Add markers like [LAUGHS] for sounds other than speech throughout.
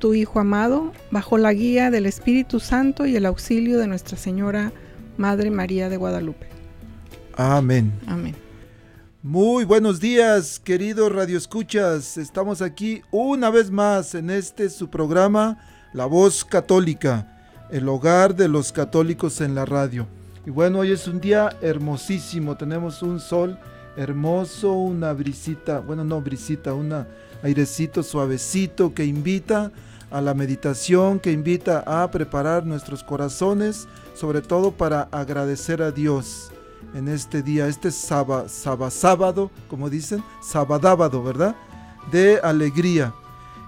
tu Hijo amado, bajo la guía del Espíritu Santo y el auxilio de Nuestra Señora Madre María de Guadalupe. Amén. Amén. Muy buenos días, queridos radioescuchas. Estamos aquí una vez más en este su programa La Voz Católica, el hogar de los católicos en la radio. Y bueno, hoy es un día hermosísimo. Tenemos un sol hermoso, una brisita, bueno, no brisita, un airecito suavecito que invita a la meditación que invita a preparar nuestros corazones, sobre todo para agradecer a Dios en este día, este sábado, sábado, como dicen, sabadábado, ¿verdad? De alegría.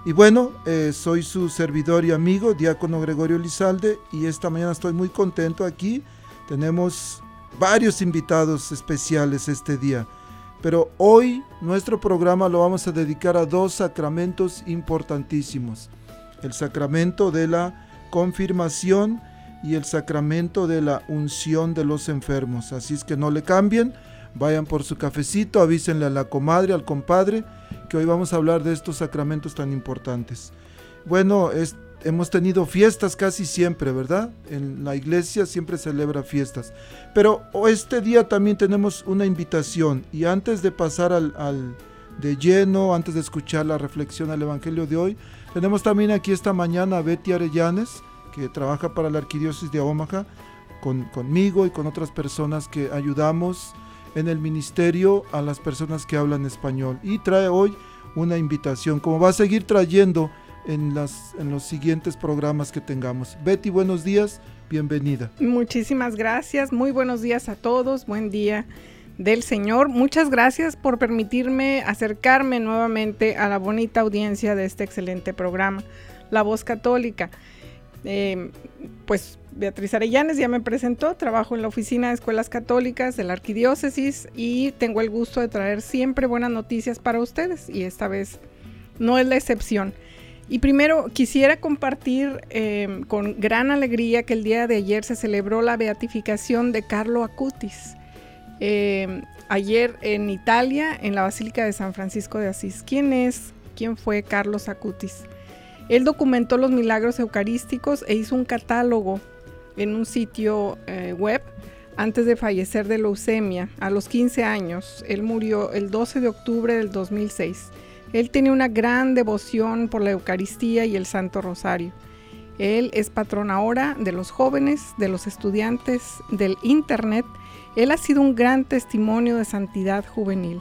Y bueno, eh, soy su servidor y amigo, diácono Gregorio Lizalde, y esta mañana estoy muy contento aquí. Tenemos varios invitados especiales este día. Pero hoy nuestro programa lo vamos a dedicar a dos sacramentos importantísimos el sacramento de la confirmación y el sacramento de la unción de los enfermos. Así es que no le cambien, vayan por su cafecito, avísenle a la comadre, al compadre, que hoy vamos a hablar de estos sacramentos tan importantes. Bueno, hemos tenido fiestas casi siempre, ¿verdad? En la iglesia siempre celebra fiestas. Pero este día también tenemos una invitación y antes de pasar al, al de lleno, antes de escuchar la reflexión al Evangelio de hoy, tenemos también aquí esta mañana a Betty Arellanes, que trabaja para la Arquidiócesis de Omaha, con, conmigo y con otras personas que ayudamos en el ministerio a las personas que hablan español. Y trae hoy una invitación, como va a seguir trayendo en, las, en los siguientes programas que tengamos. Betty, buenos días, bienvenida. Muchísimas gracias, muy buenos días a todos, buen día del Señor. Muchas gracias por permitirme acercarme nuevamente a la bonita audiencia de este excelente programa, La Voz Católica. Eh, pues Beatriz Arellanes ya me presentó, trabajo en la oficina de escuelas católicas de la arquidiócesis y tengo el gusto de traer siempre buenas noticias para ustedes y esta vez no es la excepción. Y primero quisiera compartir eh, con gran alegría que el día de ayer se celebró la beatificación de Carlo Acutis. Eh, ayer en Italia, en la Basílica de San Francisco de Asís. ¿Quién es? ¿Quién fue Carlos Acutis? Él documentó los milagros eucarísticos e hizo un catálogo en un sitio eh, web antes de fallecer de leucemia a los 15 años. Él murió el 12 de octubre del 2006. Él tenía una gran devoción por la Eucaristía y el Santo Rosario. Él es patrón ahora de los jóvenes, de los estudiantes, del Internet él ha sido un gran testimonio de santidad juvenil.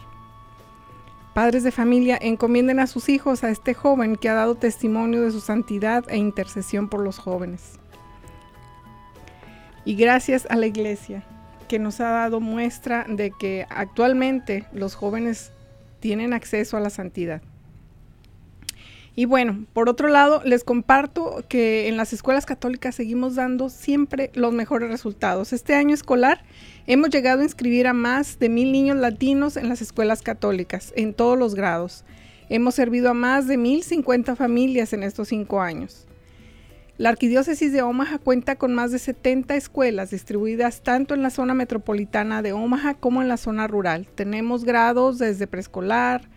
Padres de familia, encomienden a sus hijos a este joven que ha dado testimonio de su santidad e intercesión por los jóvenes. Y gracias a la iglesia que nos ha dado muestra de que actualmente los jóvenes tienen acceso a la santidad. Y bueno, por otro lado, les comparto que en las escuelas católicas seguimos dando siempre los mejores resultados. Este año escolar hemos llegado a inscribir a más de mil niños latinos en las escuelas católicas, en todos los grados. Hemos servido a más de mil cincuenta familias en estos cinco años. La Arquidiócesis de Omaha cuenta con más de 70 escuelas distribuidas tanto en la zona metropolitana de Omaha como en la zona rural. Tenemos grados desde preescolar,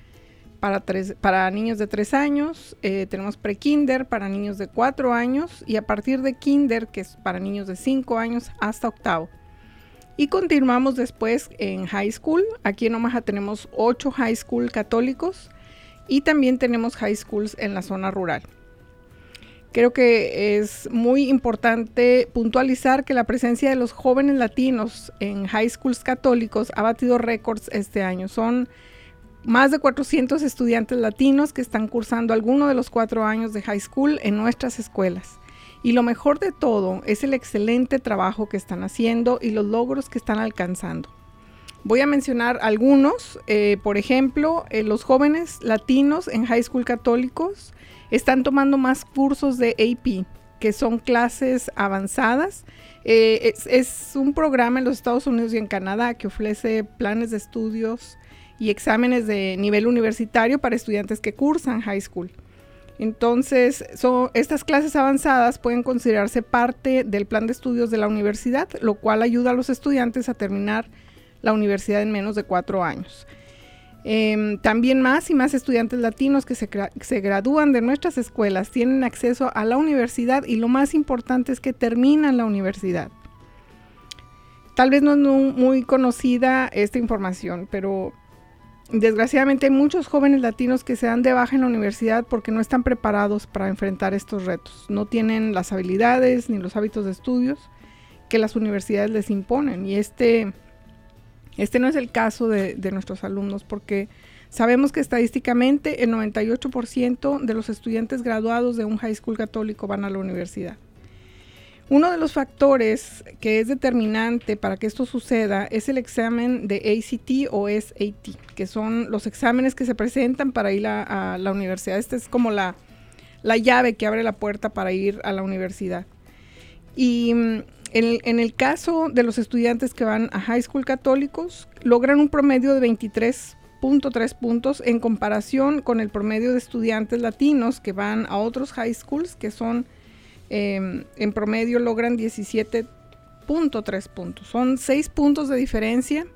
para, niños de 3 años, eh, tenemos pre-kinder para niños de 4 años y a partir de kinder, que es para niños de 5 años hasta octavo. Y continuamos después en high school. Aquí en Omaha tenemos 8 high school católicos y también tenemos high schools en la zona rural. Creo que es muy importante puntualizar que la presencia de los jóvenes latinos en high schools católicos ha batido récords este año. Son más de 400 estudiantes latinos que están cursando alguno de los cuatro años de high school en nuestras escuelas. Y lo mejor de todo es el excelente trabajo que están haciendo y los logros que están alcanzando. Voy a mencionar algunos, eh, por ejemplo, eh, los jóvenes latinos en high school católicos están tomando más cursos de AP, que son clases avanzadas. Eh, es, es, un programa en los Estados Unidos y en Canadá que ofrece planes de estudios y exámenes de nivel universitario para estudiantes que cursan high school. Entonces, estas clases avanzadas pueden considerarse parte del plan de estudios de la universidad, lo cual ayuda a los estudiantes a terminar la universidad en menos de cuatro años. Em, también más y más estudiantes latinos que se, se, gradúan de nuestras escuelas tienen acceso a la universidad y lo más importante es que terminan la universidad. Tal vez no es muy conocida esta información, pero Desgraciadamente hay muchos jóvenes latinos que se dan de baja en la universidad porque no están preparados para enfrentar estos retos. No tienen las habilidades ni los hábitos de estudios que las universidades les imponen. Y este, este no es el caso de, de nuestros alumnos porque sabemos que estadísticamente el 98% de los estudiantes graduados de un high school católico van a la universidad. Uno de los factores que es determinante para que esto suceda es el examen de ACT o SAT, que son los exámenes que se presentan para ir a, la universidad. Esta es como la, llave que abre la puerta para ir a la universidad. Y mm, en el, caso de los estudiantes que van a high school católicos, logran un promedio de 23.3 puntos en comparación con el promedio de estudiantes latinos que van a otros high schools que son Em, en promedio logran 17.3 puntos. Son 6 puntos de diferencia,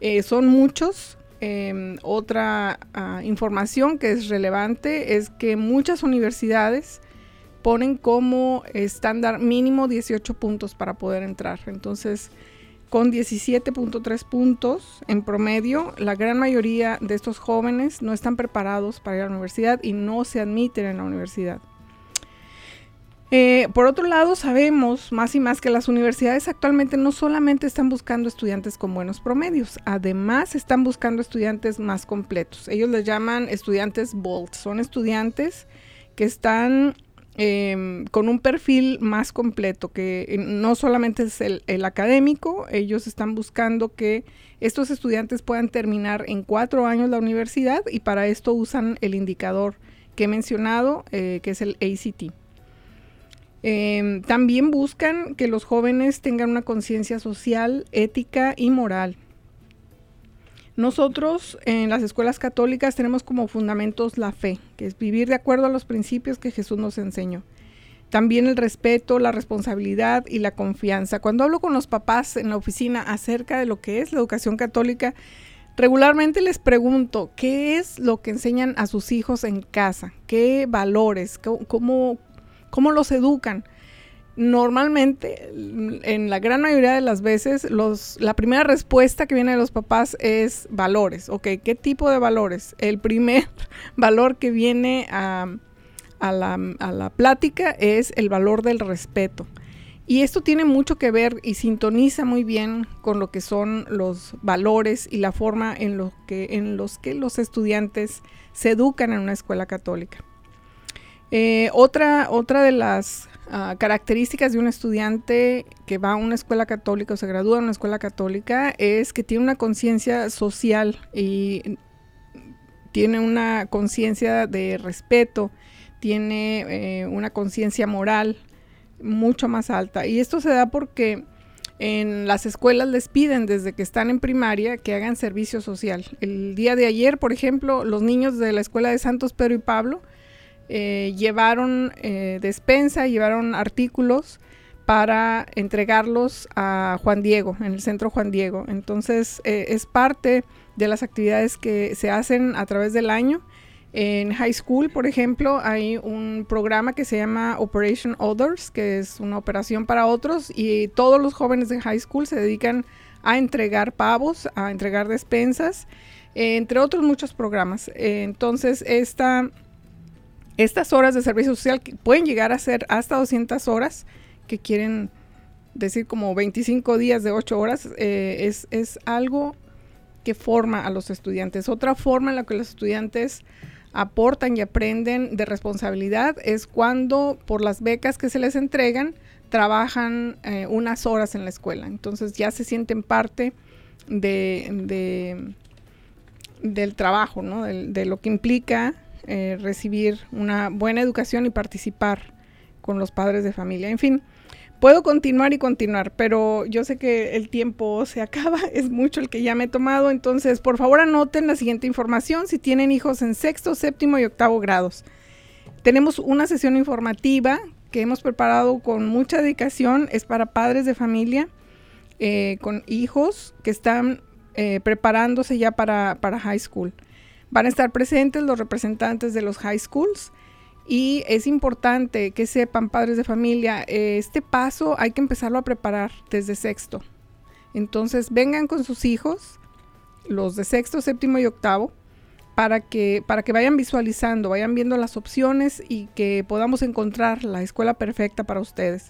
eh, son muchos. Em, otra ah, información que es relevante es que muchas universidades ponen como estándar mínimo 18 puntos para poder entrar. Entonces, con 17.3 puntos en promedio, la gran mayoría de estos jóvenes no están preparados para ir a la universidad y no se admiten en la universidad. Eh, por otro lado, sabemos más y más que las universidades actualmente no solamente están buscando estudiantes con buenos promedios, además están buscando estudiantes más completos. Ellos les llaman estudiantes BOLT, son estudiantes que están em, con un perfil más completo, que no solamente es el, académico, ellos están buscando que estos estudiantes puedan terminar en cuatro años la universidad y para esto usan el indicador que he mencionado, eh, que es el ACT. Em, también buscan que los jóvenes tengan una conciencia social, ética y moral. Nosotros en las escuelas católicas tenemos como fundamentos la fe, que es vivir de acuerdo a los principios que Jesús nos enseñó. También el respeto, la responsabilidad y la confianza. Cuando hablo con los papás en la oficina acerca de lo que es la educación católica, regularmente les pregunto, ¿qué es lo que enseñan a sus hijos en casa? ¿Qué valores? ¿Cómo, ¿Cómo los educan? Normalmente, en la gran mayoría de las veces, la primera respuesta que viene de los papás es valores. Ok, ¿qué tipo de valores? El primer [LAUGHS] valor que viene a, la, plática es el valor del respeto. Y esto tiene mucho que ver y sintoniza muy bien con lo que son los valores y la forma en, lo en los que los estudiantes se educan en una escuela católica. Eh, otra, otra de las ah, características de un estudiante que va a una escuela católica o se gradúa en una escuela católica es que tiene una conciencia social y tiene una conciencia de respeto, tiene eh, una conciencia moral mucho más alta. Y esto se da porque en las escuelas les piden desde que están en primaria que hagan servicio social. El día de ayer, por ejemplo, los niños de la escuela de Santos Pedro y Pablo eh, llevaron eh, despensa, llevaron artículos para entregarlos a Juan Diego, en el centro Juan Diego. Entonces eh, es parte de las actividades que se hacen a través del año en high school, por ejemplo, hay un programa que se llama Operation Others, que es una operación para otros, y todos los jóvenes de high school se dedican a entregar pavos, a entregar despensas, entre otros muchos programas. entonces, esta, estas horas de servicio social pueden llegar a ser hasta 200 horas, que quieren decir como 25 días de 8 horas, eh, es, es algo que forma a los estudiantes. Otra forma en la que los estudiantes aportan y aprenden de responsabilidad es cuando por las becas que se les entregan trabajan eh, unas horas en la escuela. Entonces ya se sienten parte de, del trabajo, ¿no? de, lo que implica eh, recibir una buena educación y participar con los padres de familia. En fin, Puedo continuar y continuar, pero yo sé que el tiempo se acaba, [LAUGHS] es mucho el que ya me he tomado, entonces por favor anoten la siguiente información si tienen hijos en sexto, séptimo y octavo grados. Tenemos una sesión informativa que hemos preparado con mucha dedicación, es para padres de familia eh, con hijos que están eh, preparándose ya para, para high school. Van a estar presentes los representantes de los high schools y es importante que sepan, padres de familia, este paso hay que empezarlo a preparar desde sexto. Entonces vengan con sus hijos, los de sexto, séptimo y octavo, para que, para que vayan visualizando, vayan viendo las opciones y que podamos encontrar la escuela perfecta para ustedes.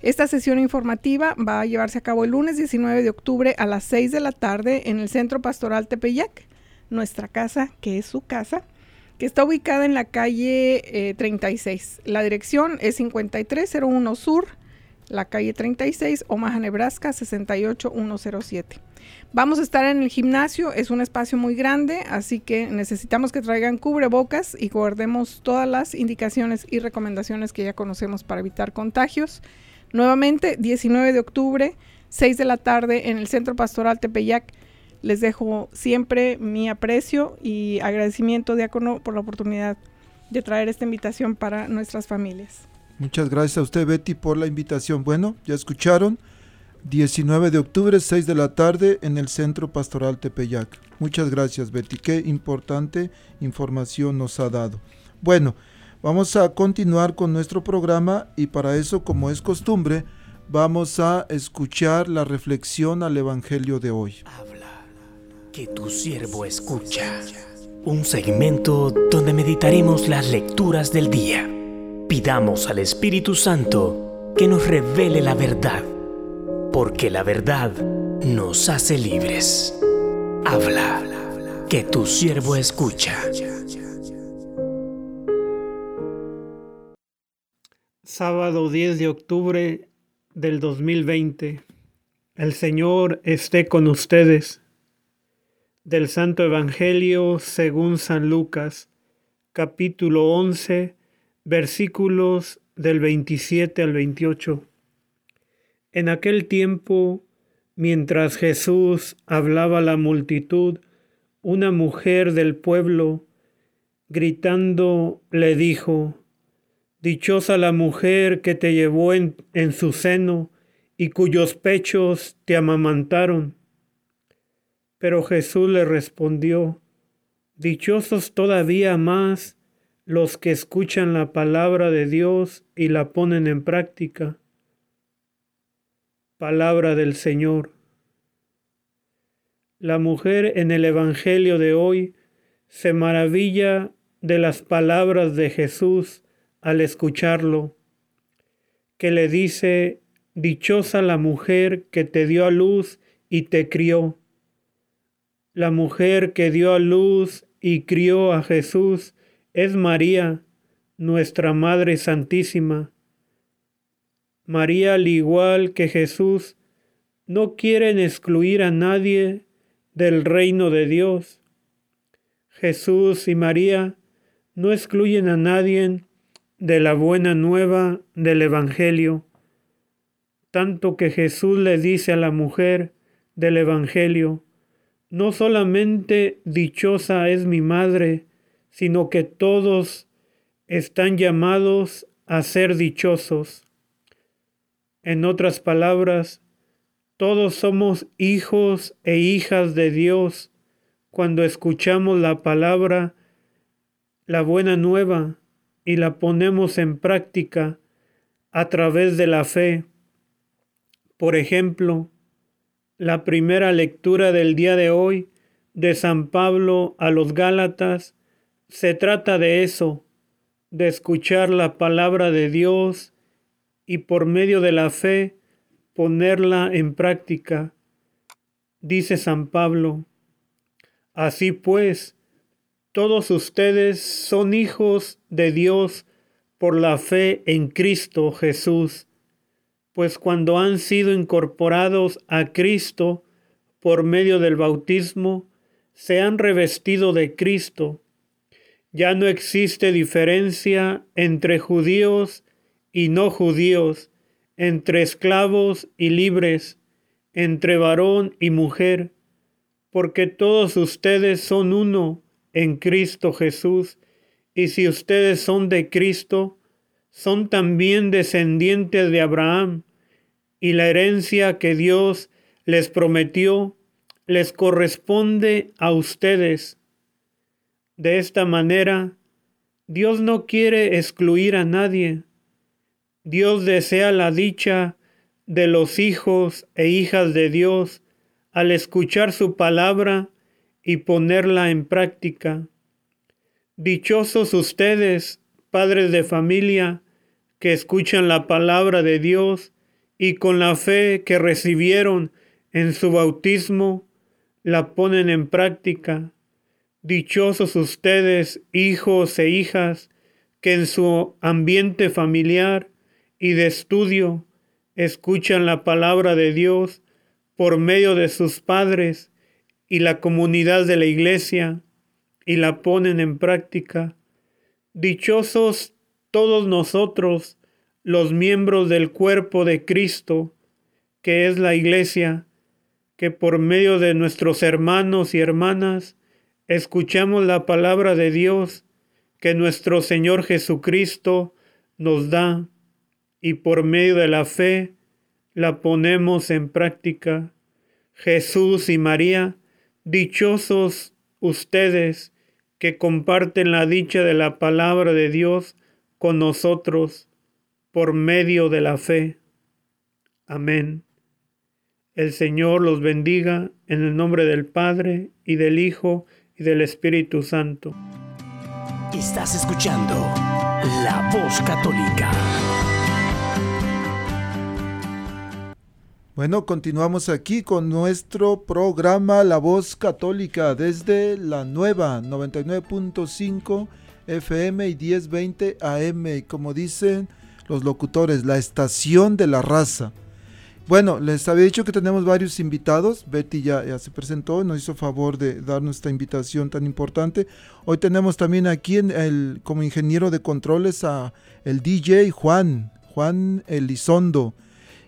Esta sesión informativa va a llevarse a cabo el lunes 19 de octubre a las 6 de la tarde en el Centro Pastoral Tepeyac, nuestra casa, que es su casa que está ubicada en la calle 36. Eh, la dirección es 5301 Sur, la calle 36, Omaha, Nebraska 68107. Vamos a estar en el gimnasio, es un espacio muy grande, así que necesitamos que traigan cubrebocas y guardemos todas las indicaciones y recomendaciones que ya conocemos para evitar contagios. Nuevamente, 19 de octubre, 6 de la tarde en el Centro Pastoral Tepeyac les dejo siempre mi aprecio y agradecimiento, Diácono, por la oportunidad de traer esta invitación para nuestras familias. Muchas gracias a usted, Betty, por la invitación. Bueno, ya escucharon, 19 de octubre, 6 de la tarde, en el Centro Pastoral Tepeyac. Muchas gracias, Betty. Qué importante información nos ha dado. Bueno, vamos a continuar con nuestro programa y para eso, como es costumbre, vamos a escuchar la reflexión al Evangelio de hoy que tu siervo escucha. Un segmento donde meditaremos las lecturas del día. Pidamos al Espíritu Santo que nos revele la verdad, porque la verdad nos hace libres. Habla, que tu siervo escucha. Sábado 10 de octubre del 2020. El Señor esté con ustedes del Santo Evangelio según San Lucas, capítulo 11, versículos del 27 al 28. En aquel tiempo, mientras Jesús hablaba a la multitud, una mujer del pueblo, gritando, le dijo, Dichosa la mujer que te llevó en, en su seno y cuyos pechos te amamantaron. Pero Jesús le respondió, Dichosos todavía más los que escuchan la palabra de Dios y la ponen en práctica. Palabra del Señor. La mujer en el Evangelio de hoy se maravilla de las palabras de Jesús al escucharlo, que le dice, Dichosa la mujer que te dio a luz y te crió. La mujer que dio a luz y crió a Jesús es María, nuestra Madre Santísima. María, al igual que Jesús, no quieren excluir a nadie del reino de Dios. Jesús y María no excluyen a nadie de la buena nueva del Evangelio, tanto que Jesús le dice a la mujer del Evangelio, no solamente dichosa es mi madre, sino que todos están llamados a ser dichosos. En otras palabras, todos somos hijos e hijas de Dios cuando escuchamos la palabra, la buena nueva, y la ponemos en práctica a través de la fe. Por ejemplo, la primera lectura del día de hoy de San Pablo a los Gálatas se trata de eso, de escuchar la palabra de Dios y por medio de la fe ponerla en práctica. Dice San Pablo, así pues, todos ustedes son hijos de Dios por la fe en Cristo Jesús pues cuando han sido incorporados a Cristo por medio del bautismo, se han revestido de Cristo. Ya no existe diferencia entre judíos y no judíos, entre esclavos y libres, entre varón y mujer, porque todos ustedes son uno en Cristo Jesús, y si ustedes son de Cristo, son también descendientes de Abraham, y la herencia que Dios les prometió les corresponde a ustedes. De esta manera, Dios no quiere excluir a nadie. Dios desea la dicha de los hijos e hijas de Dios al escuchar su palabra y ponerla en práctica. Dichosos ustedes, padres de familia, que escuchan la palabra de Dios y con la fe que recibieron en su bautismo, la ponen en práctica. Dichosos ustedes, hijos e hijas, que en su ambiente familiar y de estudio escuchan la palabra de Dios por medio de sus padres y la comunidad de la iglesia y la ponen en práctica. Dichosos todos nosotros, los miembros del cuerpo de Cristo, que es la iglesia, que por medio de nuestros hermanos y hermanas escuchamos la palabra de Dios que nuestro Señor Jesucristo nos da y por medio de la fe la ponemos en práctica. Jesús y María, dichosos ustedes que comparten la dicha de la palabra de Dios con nosotros por medio de la fe. Amén. El Señor los bendiga en el nombre del Padre y del Hijo y del Espíritu Santo. Estás escuchando La Voz Católica. Bueno, continuamos aquí con nuestro programa La Voz Católica desde la nueva 99.5 FM y 1020 AM. Como dicen los locutores, la estación de la raza. Bueno, les había dicho que tenemos varios invitados. Betty ya, ya se presentó, nos hizo favor de darnos esta invitación tan importante. Hoy tenemos también aquí en el, como ingeniero de controles a el DJ Juan, Juan Elizondo.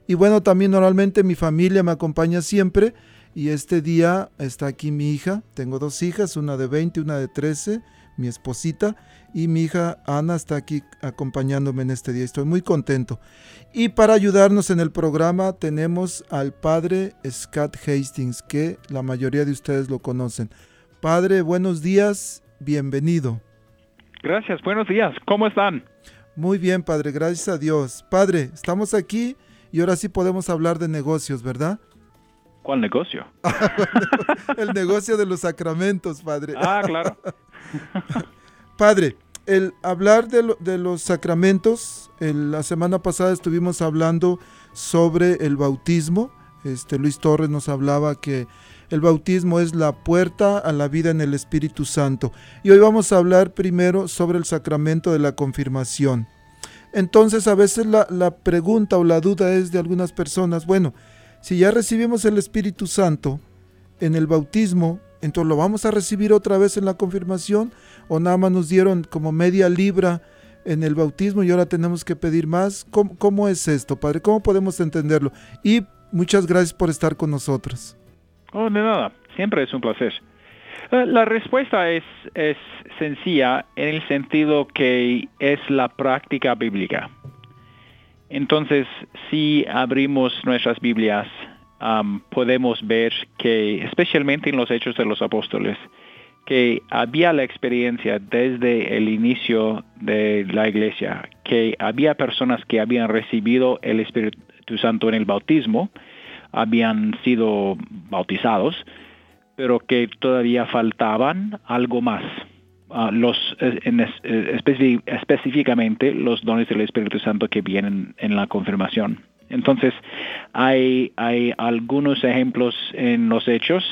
Y bueno, también normalmente mi familia me acompaña siempre. Y este día está aquí mi hija. Tengo dos hijas, una de 20 y una de 13, mi esposita y mi hija Ana está aquí acompañándome en este día. Estoy muy contento. Y para ayudarnos en el programa tenemos al padre Scott Hastings, que la mayoría de ustedes lo conocen. Padre, buenos días, bienvenido. Gracias, buenos días, ¿cómo están? Muy bien, padre, gracias a Dios. Padre, estamos aquí y ahora sí podemos hablar de negocios, ¿verdad? ¿Cuál negocio? [LAUGHS] el negocio de los sacramentos, padre. Ah, claro. [LAUGHS] Padre, el hablar de, los sacramentos, la semana pasada estuvimos hablando sobre el bautismo. Este, Luis Torres nos hablaba que El bautismo es la puerta a la vida en el Espíritu Santo. Y hoy vamos a hablar primero sobre el sacramento de la confirmación. Entonces a veces la, la pregunta o la duda es de algunas personas, bueno, si ya recibimos el Espíritu Santo en el bautismo, entonces lo vamos a recibir otra vez en la confirmación o nada más nos dieron como media libra en el bautismo y ahora tenemos que pedir más. ¿Cómo, es esto, Padre? ¿Cómo podemos entenderlo? Y muchas gracias por estar con nosotros. Oh, de nada, siempre es un placer. Eh, la respuesta es, es sencilla en el sentido que es la práctica bíblica. Entonces, si abrimos nuestras Biblias, podemos ver que, especialmente en los Hechos de los Apóstoles, que había la experiencia desde el inicio de la iglesia, que había personas que habían recibido el Espíritu Santo en el bautismo, habían sido bautizados, pero que todavía faltaban algo más. Ah, los, eh, eh, específicamente los dones del Espíritu Santo que vienen en la confirmación. Entonces, hay, hay algunos ejemplos en los hechos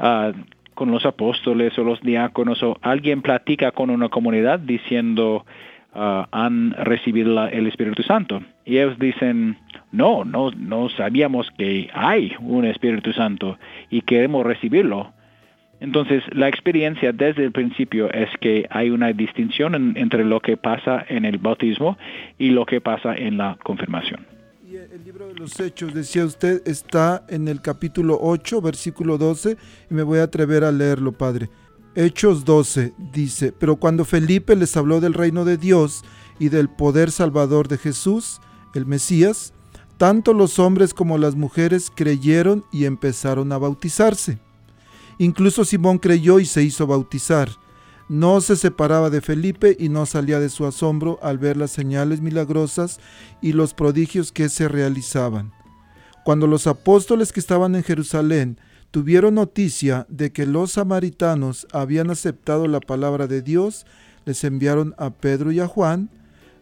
ah, con los apóstoles o los diáconos o alguien platica con una comunidad diciendo ah, han recibido el Espíritu Santo. Y ellos dicen, no, no, no sabíamos que hay un Espíritu Santo y queremos recibirlo. Entonces, la experiencia desde el principio es que hay una distinción entre lo que pasa en el bautismo y lo que pasa en la confirmación. Y el libro de los Hechos, decía usted, está en el capítulo 8, versículo 12, y me voy a atrever a leerlo, Padre. Hechos 12 dice, pero cuando Felipe les habló del reino de Dios y del poder salvador de Jesús, el Mesías, tanto los hombres como las mujeres creyeron y empezaron a bautizarse. Incluso Simón creyó y se hizo bautizar. No se separaba de Felipe y no salía de su asombro al ver las señales milagrosas y los prodigios que se realizaban. Cuando los apóstoles que estaban en Jerusalén tuvieron noticia de que los samaritanos habían aceptado la palabra de Dios, les enviaron a Pedro y a Juan,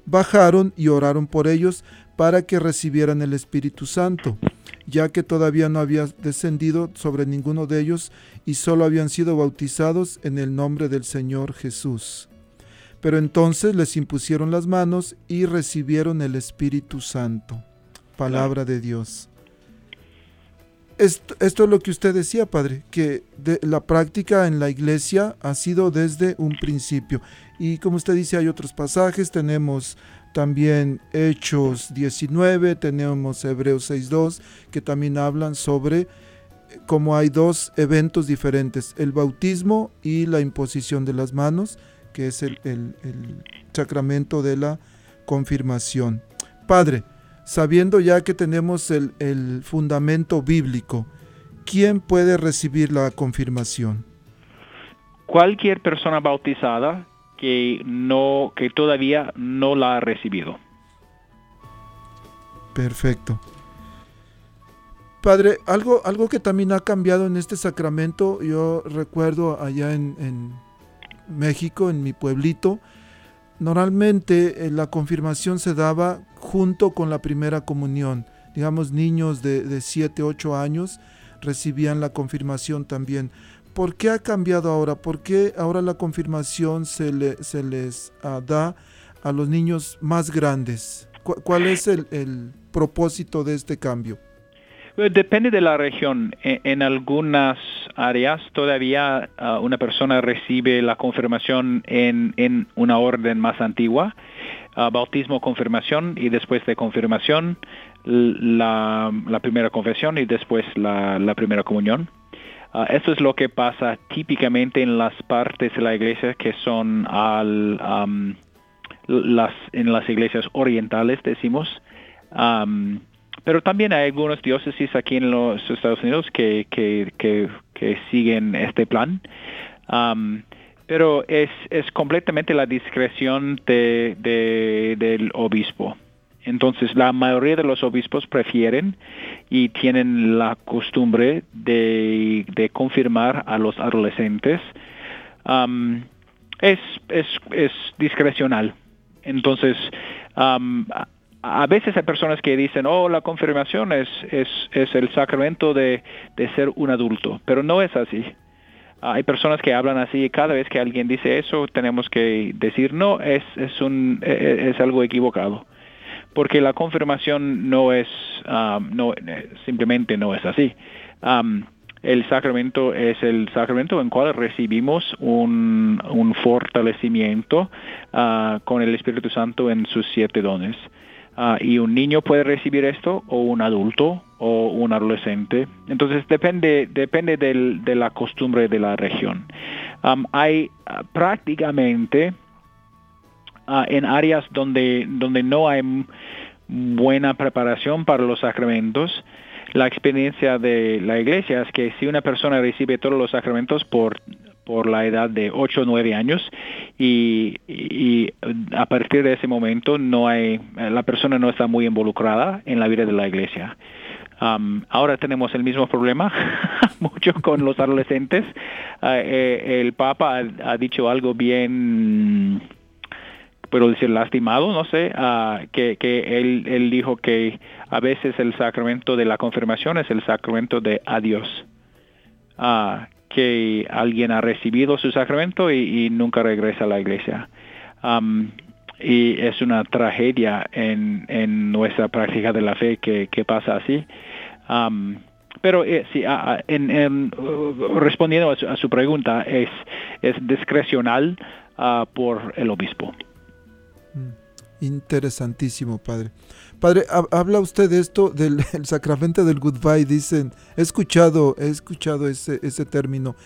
bajaron y oraron por ellos para que recibieran el Espíritu Santo, ya que todavía no había descendido sobre ninguno de ellos y solo habían sido bautizados en el nombre del Señor Jesús. Pero entonces les impusieron las manos y recibieron el Espíritu Santo. Palabra de Dios. Esto, es lo que usted decía, Padre, que la práctica en la iglesia ha sido desde un principio. Y como usted dice, hay otros pasajes, tenemos también Hechos 19, tenemos Hebreos 6.2, que también hablan sobre cómo hay dos eventos diferentes, el bautismo y la imposición de las manos, que es el, sacramento de la confirmación. Padre, sabiendo ya que tenemos el, el fundamento bíblico, ¿quién puede recibir la confirmación? Cualquier persona bautizada que no que todavía no la ha recibido. Perfecto. Padre, algo, algo que también ha cambiado en este sacramento, yo recuerdo allá en, México, en mi pueblito, normalmente eh, la confirmación se daba junto con la primera comunión. Digamos, niños de, de 7, 8 años recibían la confirmación también. ¿Por qué ha cambiado ahora? ¿Por qué ahora la confirmación se, le, se les ah, da a los niños más grandes? ¿Cuál es el, propósito de este cambio? Pues depende de la región. E, en, algunas áreas todavía ah, una persona recibe la confirmación en, una orden más antigua, ah, bautismo, confirmación y después de confirmación la, primera confesión y después la primera comunión. Uh, eso es lo que pasa típicamente en las partes de la iglesia que son al, las, en las iglesias orientales, decimos. pero también hay algunos diócesis aquí en los Estados Unidos que, que, siguen este plan. Pero es, es completamente la discreción de, del obispo. Entonces, la mayoría de los obispos prefieren y tienen la costumbre de, confirmar a los adolescentes. es, es, es, discrecional. Entonces, a veces hay personas que dicen, oh, la confirmación es, es, es el sacramento de, de, ser un adulto, pero no es así. Hay personas que hablan así y cada vez que alguien dice eso tenemos que decir, no, es, es, un, e, e, es algo equivocado. Porque la confirmación no es, um, no, simplemente no es así. Um, el sacramento es el sacramento en cual recibimos un, un fortalecimiento uh, con el Espíritu Santo en sus siete dones. Uh, y un niño puede recibir esto o un adulto o un adolescente. Entonces depende, depende del, de la costumbre de la región. Hay uh, prácticamente uh, en áreas donde, donde no hay buena preparación para los sacramentos, la experiencia de la iglesia es que si una persona recibe todos los sacramentos por por la edad de 8 o 9 años y, a partir de ese momento no hay la persona no está muy involucrada en la vida de la iglesia. Um, ahora tenemos el mismo problema [LAUGHS] mucho con los adolescentes. Uh, eh, el Papa ha, dicho algo bien, puedo decir, lastimado, no sé, uh, que, él dijo que a veces el sacramento de la confirmación es el sacramento de adiós. Uh, que alguien ha recibido su sacramento y, nunca regresa a la iglesia. Y es una tragedia en, nuestra práctica de la fe que, pasa así. Pero eh, sí, en, uh, respondiendo a su, pregunta, es, es discrecional uh, por el obispo. Mm, interesantísimo, padre. Padre, habla usted de esto del [LAUGHS] sacramento del goodbye, dicen, he escuchado, he escuchado ese, ese término.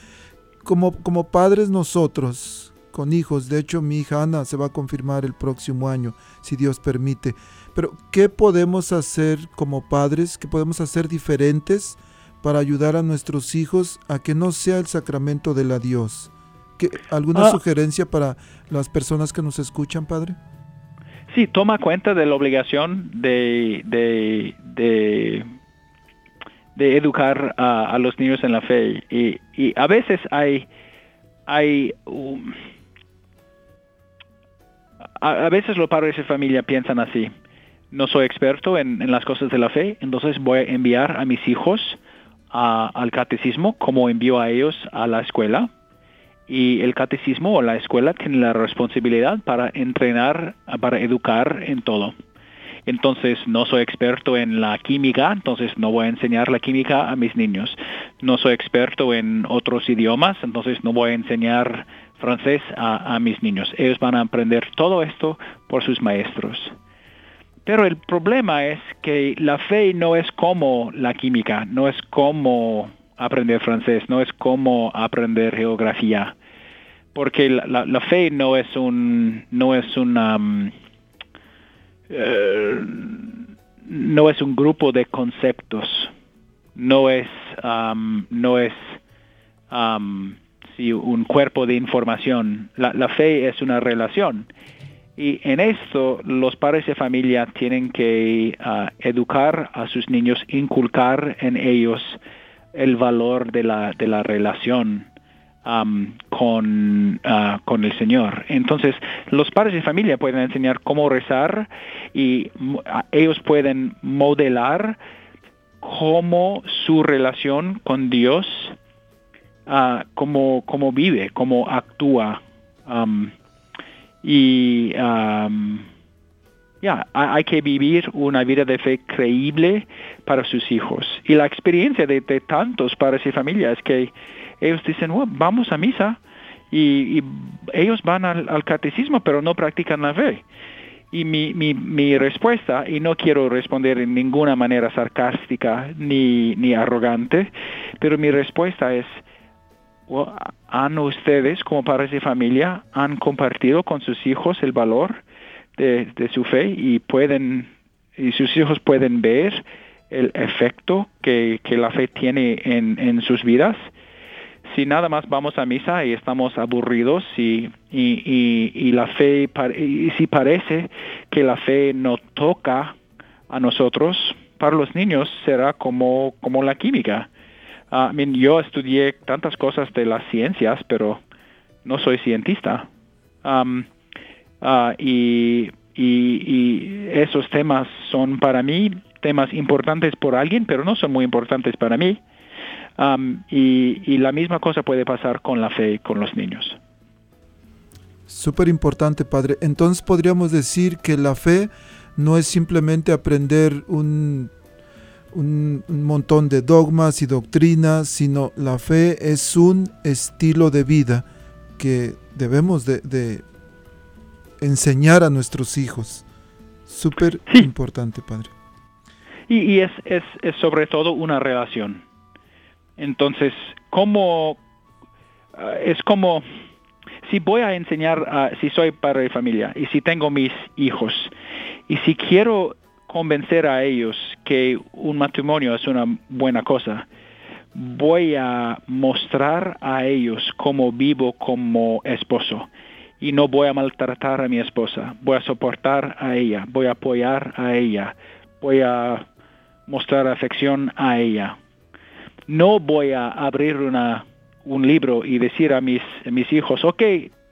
Como, como padres nosotros, con hijos, de hecho mi hija Ana se va a confirmar el próximo año, si Dios permite. Pero, ¿qué podemos hacer como padres? ¿Qué podemos hacer diferentes para ayudar a nuestros hijos a que no sea el sacramento del adiós? ¿Qué, ¿Alguna ah. sugerencia para las personas que nos escuchan, Padre? Sí, toma cuenta de la obligación de, de, de, educar a, los niños en la fe. Y, a veces hay, hay um, a, veces los padres de familia piensan así. No soy experto en, en, las cosas de la fe, entonces voy a enviar a mis hijos al catecismo como envío a ellos a la escuela y el catecismo o la escuela tiene la responsabilidad para entrenar, para educar en todo. Entonces no soy experto en la química, entonces no voy a enseñar la química a mis niños. No soy experto en otros idiomas, entonces no voy a enseñar francés a, a mis niños. Ellos van a aprender todo esto por sus maestros. Pero el problema es que la fe no es como la química, no es como aprender francés, no es como aprender geografía, porque la, fe no es un no es una um, no es un grupo de conceptos, no es um, no es um, un cuerpo de información. La, la fe es una relación. Y en esto los padres de familia tienen que uh, educar a sus niños, inculcar en ellos el valor de la, de la relación con, uh, con el Señor. Entonces, los padres de familia pueden enseñar cómo rezar y ellos pueden modelar cómo su relación con Dios, uh, cómo, cómo, vive, cómo actúa. Ya, hay que vivir una vida de fe creíble para sus hijos. Y la experiencia de, tantos padres y familias que ellos dicen, vamos a misa y, ellos van al, catecismo pero no practican la fe. Y mi, mi, respuesta, y no quiero responder en ninguna manera sarcástica ni, ni arrogante, pero mi respuesta es, ¿han ustedes como padres de familia, han compartido con sus hijos el valor de, su fe y pueden y sus hijos pueden ver el efecto que, la fe tiene en, en, sus vidas. Si nada más vamos a misa y estamos aburridos y, y, y, la fe, y si parece que la fe no toca a nosotros, para los niños será como, como la química. Ah, yo estudié tantas cosas de las ciencias, pero no soy cientista. Ah, y y, esos temas son para mí temas importantes por alguien, pero no son muy importantes para mí. y, y, la misma cosa puede pasar con la fe con los niños. Súper importante, Padre. Entonces podríamos decir que la fe no es simplemente aprender un, un, montón de dogmas y doctrinas, sino la fe es un estilo de vida que debemos de, enseñar a nuestros hijos. Súper importante, Padre. Y, es, es, es, sobre todo una relación. Entonces, ¿cómo ah, es como si voy a enseñar, si soy padre de familia y si tengo mis hijos y si quiero convencer a ellos que un matrimonio es una buena cosa, voy a mostrar a ellos cómo vivo como esposo y no voy a maltratar a mi esposa, voy a soportar a ella, voy a apoyar a ella, voy a mostrar afección a ella. No voy a abrir un libro y decir a mis, hijos, ok,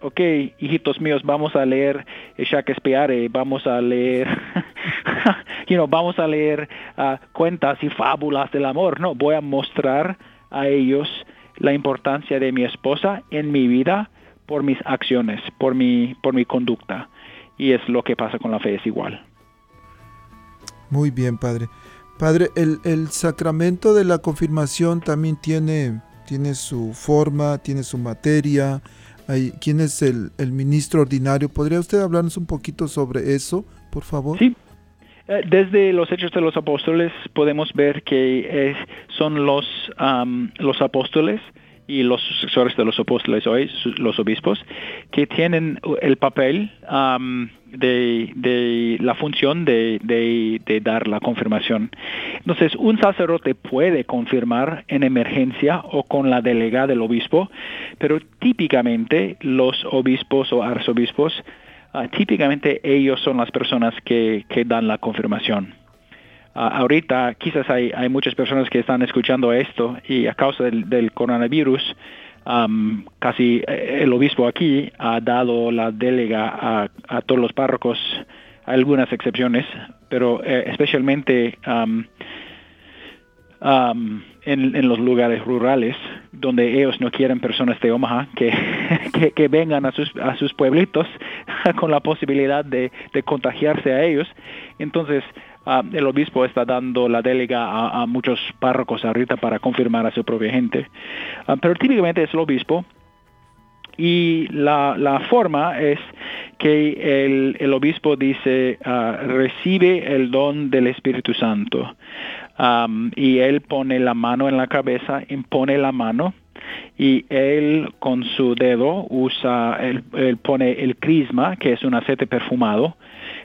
ok, hijitos míos, vamos a leer Shakespeare, vamos a leer, [LAUGHS] you know, vamos a leer uh, cuentas y fábulas del amor. No, voy a mostrar a ellos la importancia de mi esposa en mi vida por mis acciones, por mi, por mi conducta. Y es lo que pasa con la fe, es igual. Muy bien, Padre. Padre, el, el sacramento de la confirmación también tiene tiene su forma, tiene su materia. Hay, ¿Quién es el, el ministro ordinario? ¿Podría usted hablarnos un poquito sobre eso, por favor? Sí, eh, desde los Hechos de los Apóstoles podemos ver que son los, los apóstoles y los sucesores de los apóstoles hoy, los obispos, que tienen el papel de, la función de, dar la confirmación. Entonces, un sacerdote puede confirmar en emergencia o con la delegada del obispo, pero típicamente los obispos o arzobispos, ah, típicamente ellos son las personas que, dan la confirmación. Ah, ahorita quizás hay, muchas personas que están escuchando esto y a causa del coronavirus, casi eh, el obispo aquí ha dado la delega a, todos los párrocos, algunas excepciones, pero eh, especialmente en, los lugares rurales, donde ellos no quieren personas de Omaha que, [LAUGHS] que, vengan a sus, a sus pueblitos [LAUGHS] con la posibilidad de, de contagiarse a ellos. Entonces, Ah, el obispo está dando la delega a, muchos párrocos ahorita para confirmar a su propia gente. Ah, pero típicamente es el obispo y la, forma es que el, obispo dice, ah, recibe el don del Espíritu Santo. y él pone la mano en la cabeza, impone la mano y él con su dedo usa, él, él pone el crisma, que es un aceite perfumado,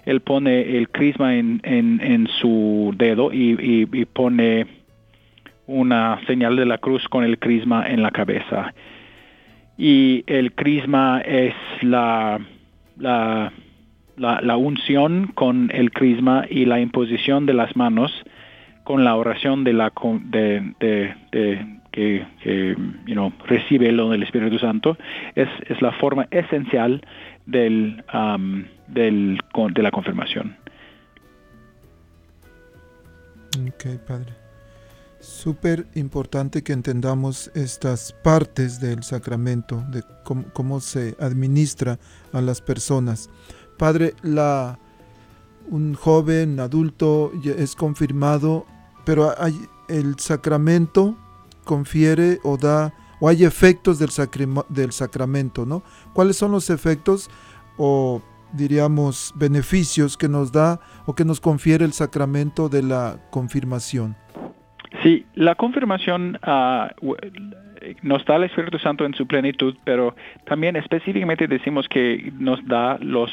él pone el crisma en, en, su dedo y, pone una señal de la cruz con el crisma en la cabeza. Y el crisma es la, la, la, unción con el crisma y la imposición de las manos con la oración de la de, de, que, you know, recibe el Espíritu Santo es, es la forma esencial del, um, del, de la confirmación. Ok, Padre. Súper importante que entendamos estas partes del sacramento, de cómo, se administra a las personas. Padre, la, un joven adulto es confirmado, pero hay, el sacramento confiere o da, o hay efectos del, sacramento, ¿no? ¿Cuáles son los efectos o diríamos, beneficios que nos da o que nos confiere el sacramento de la confirmación. Sí, la confirmación uh, nos da el Espíritu Santo en su plenitud, pero también específicamente decimos que nos da los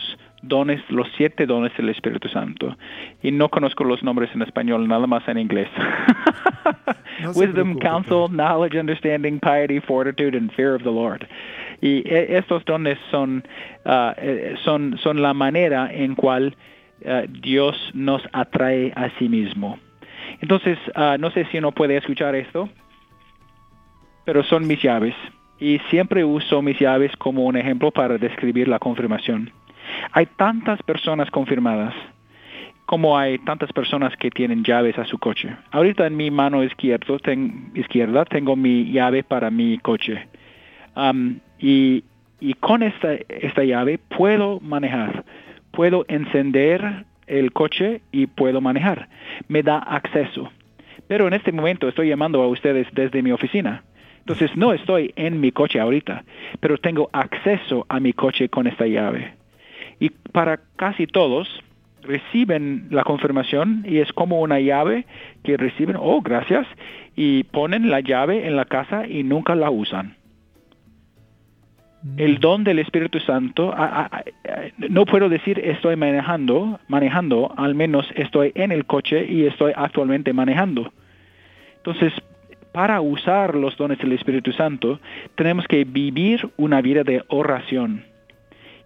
dones, los siete dones del Espíritu Santo. Y no conozco los nombres en español, nada más en inglés. [LAUGHS] Wisdom, counsel, knowledge, understanding, piety, fortitude, and fear of the Lord. Y e, estos dones son, ah, eh, son, son la manera en cual ah, Dios nos atrae a sí mismo. Entonces, ah, no sé si uno puede escuchar esto, pero son mis llaves. Y siempre uso mis llaves como un ejemplo para describir la confirmación. Hay tantas personas confirmadas como hay tantas personas que tienen llaves a su coche. Ahorita en mi mano izquierda tengo mi llave para mi coche. Y, con esta llave puedo manejar, puedo encender el coche y puedo manejar. Me da acceso. Pero en este momento estoy llamando a ustedes desde mi oficina. Entonces no estoy en mi coche ahorita, pero tengo acceso a mi coche con esta llave. Y para casi todos reciben la confirmación y es como una llave que reciben, oh, gracias, y ponen la llave en la casa y nunca la usan. El mm. don del Espíritu Santo, no puedo decir estoy manejando, manejando, al menos estoy en el coche y estoy actualmente manejando. Entonces, para usar los dones del Espíritu Santo, tenemos que vivir una vida de oración.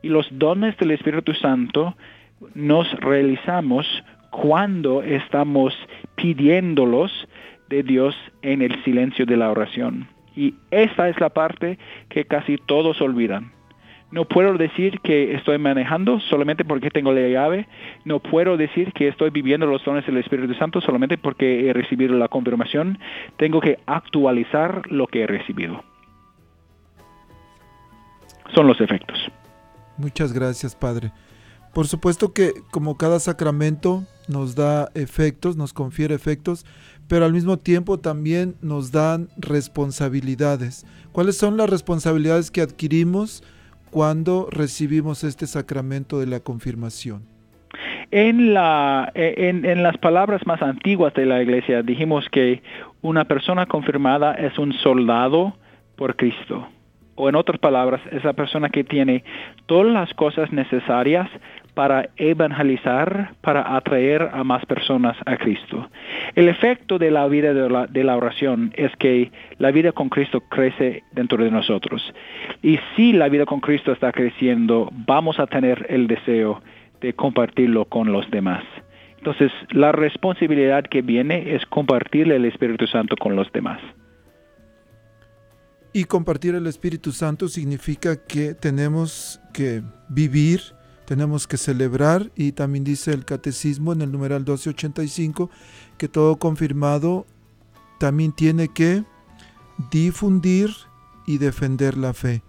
Y los dones del Espíritu Santo nos realizamos cuando estamos pidiéndolos de Dios en el silencio de la oración. Y esta es la parte que casi todos olvidan. No puedo decir que estoy manejando solamente porque tengo la llave. No puedo decir que estoy viviendo los dones del Espíritu Santo solamente porque he recibido la confirmación. Tengo que actualizar lo que he recibido. Son los efectos. Muchas gracias, Padre. Por supuesto que como cada sacramento nos da efectos, nos confiere efectos, pero al mismo tiempo también nos dan responsabilidades. ¿Cuáles son las responsabilidades que adquirimos? cuando recibimos este sacramento de la confirmación? En, la, en, en, las palabras más antiguas de la iglesia dijimos que una persona confirmada es un soldado por Cristo. O en otras palabras, es la persona que tiene todas las cosas necesarias para evangelizar, para atraer a más personas a Cristo. El efecto de la vida de la, oración es que la vida con Cristo crece dentro de nosotros. Y si la vida con Cristo está creciendo, vamos a tener el deseo de compartirlo con los demás. Entonces, la responsabilidad que viene es compartir el Espíritu Santo con los demás. Y compartir el Espíritu Santo significa que tenemos que vivir tenemos que celebrar y también dice el catecismo en el numeral 1285 que todo confirmado también tiene que difundir y defender la fe.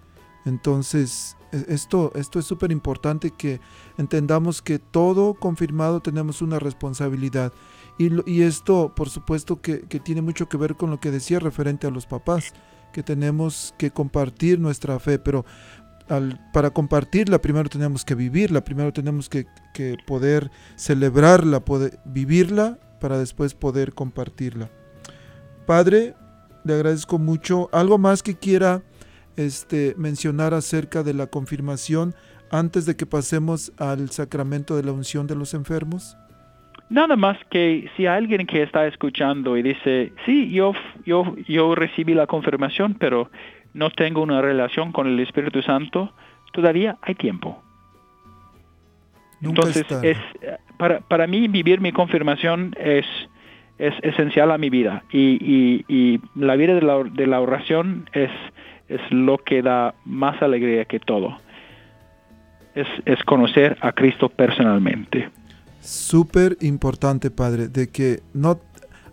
Entonces, e, esto, esto es súper importante que entendamos que todo confirmado tenemos una responsabilidad. Y, esto, por supuesto, que, que, tiene mucho que ver con lo que decía referente a los papás, que tenemos que compartir nuestra fe, pero para compartirla primero tenemos que vivirla, primero tenemos que, poder celebrarla, poder vivirla para después poder compartirla. Padre, le agradezco mucho. ¿Algo más que quiera este, mencionar acerca de la confirmación antes de que pasemos al sacramento de la unción de los enfermos? Nada más que si alguien que está escuchando y dice, sí, yo, yo, yo recibí la confirmación, pero no tengo una relación con el Espíritu Santo, todavía hay tiempo. Entonces, es, para, para mí vivir mi confirmación es, es esencial a mi vida y, y, la vida de la, de la, oración es, es lo que da más alegría que todo. Es, es conocer a Cristo personalmente. Súper importante, Padre, de que no,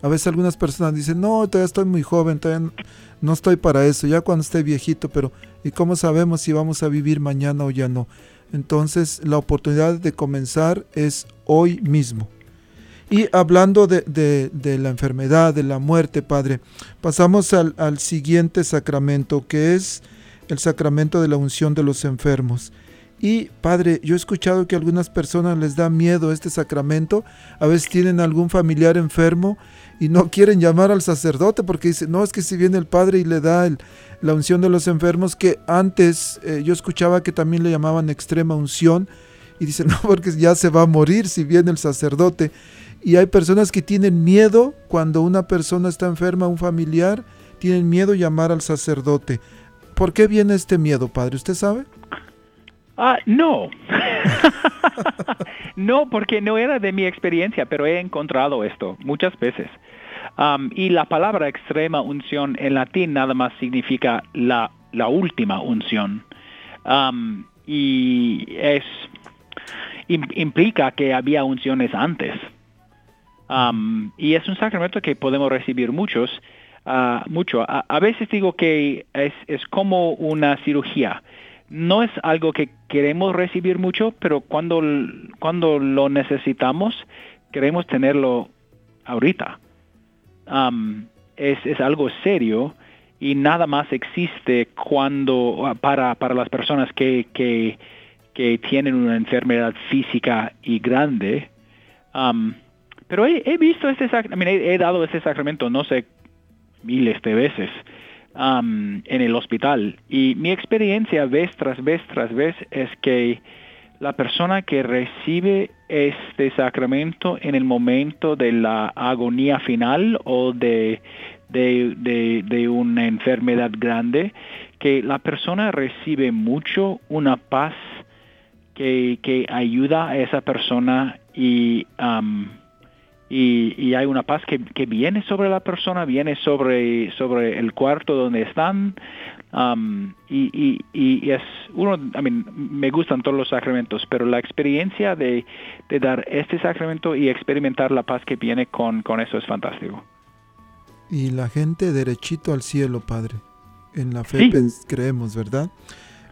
a veces algunas personas dicen, no, todavía estoy muy joven, todavía no estoy para eso, ya cuando esté viejito, pero ¿y cómo sabemos si vamos a vivir mañana o ya no? Entonces la oportunidad de comenzar es hoy mismo. Y hablando de, la enfermedad, de la muerte, Padre, pasamos al siguiente sacramento, que es el sacramento de la unción de los enfermos. Y Padre, yo he escuchado que a algunas personas les da miedo este sacramento, a veces tienen algún familiar enfermo y no quieren llamar al sacerdote porque dicen, no, es que si viene el Padre y le da la unción de los enfermos, que antes eh, yo escuchaba que también le llamaban extrema unción, y dicen, [LAUGHS] no, porque ya se va a morir si viene el sacerdote. Y hay personas que tienen miedo cuando una persona está enferma, un familiar, tienen miedo llamar al sacerdote. ¿Por qué viene este miedo, Padre? ¿Usted sabe? Ah, no. [LAUGHS] no, porque no era de mi experiencia, pero he encontrado esto muchas veces. Y la palabra extrema unción en latín nada más significa la, última unción. Y es, implica que había unciones antes. Y es un sacramento que podemos recibir muchos, uh, mucho. A, veces digo que es, como una cirugía. No es algo que queremos recibir mucho, pero cuando, cuando lo necesitamos, queremos tenerlo ahorita. Es, es, algo serio y nada más existe cuando para, para las personas que, que, tienen una enfermedad física y grande. Pero he, visto este sacramento, he, dado este sacramento, no sé, miles de veces en el hospital. Y mi experiencia vez tras vez tras vez es que la persona que recibe este sacramento en el momento de la agonía final o de, de, de, una enfermedad grande, que la persona recibe mucho una paz que, que ayuda a esa persona y um, y, hay una paz que, que, viene sobre la persona, viene sobre, sobre el cuarto donde están. Um, y, y, es uno, me gustan todos los sacramentos, pero la experiencia de, de, dar este sacramento y experimentar la paz que viene con, con eso es fantástico. Y la gente derechito al cielo, Padre. En la fe creemos, ¿verdad?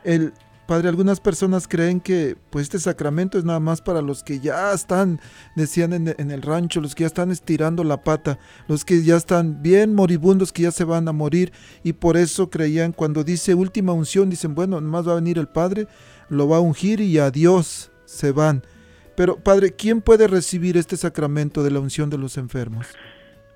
El, Padre, algunas personas creen que pues este sacramento es nada más para los que ya están, decían en, el rancho, los que ya están estirando la pata, los que ya están bien moribundos, que ya se van a morir, y por eso creían cuando dice última unción, dicen, bueno, más va a venir el Padre, lo va a ungir y adiós, se van. Pero Padre, ¿quién puede recibir este sacramento de la unción de los enfermos?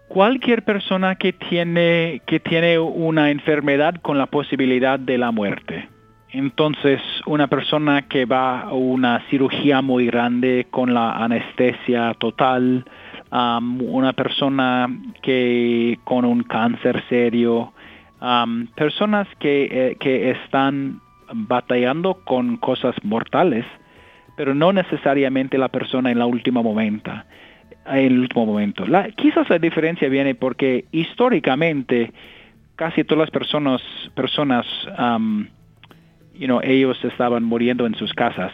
Cualquier persona que tiene, que tiene una enfermedad con la posibilidad de la muerte entonces, una persona que va a una cirugía muy grande con la anestesia total, una persona que con un cáncer serio, personas que, eh, que están batallando con cosas mortales, pero no necesariamente la persona en la última momento. En el último momento. Quizás la diferencia viene porque históricamente casi todas las personas, personas ellos estaban muriendo en sus casas.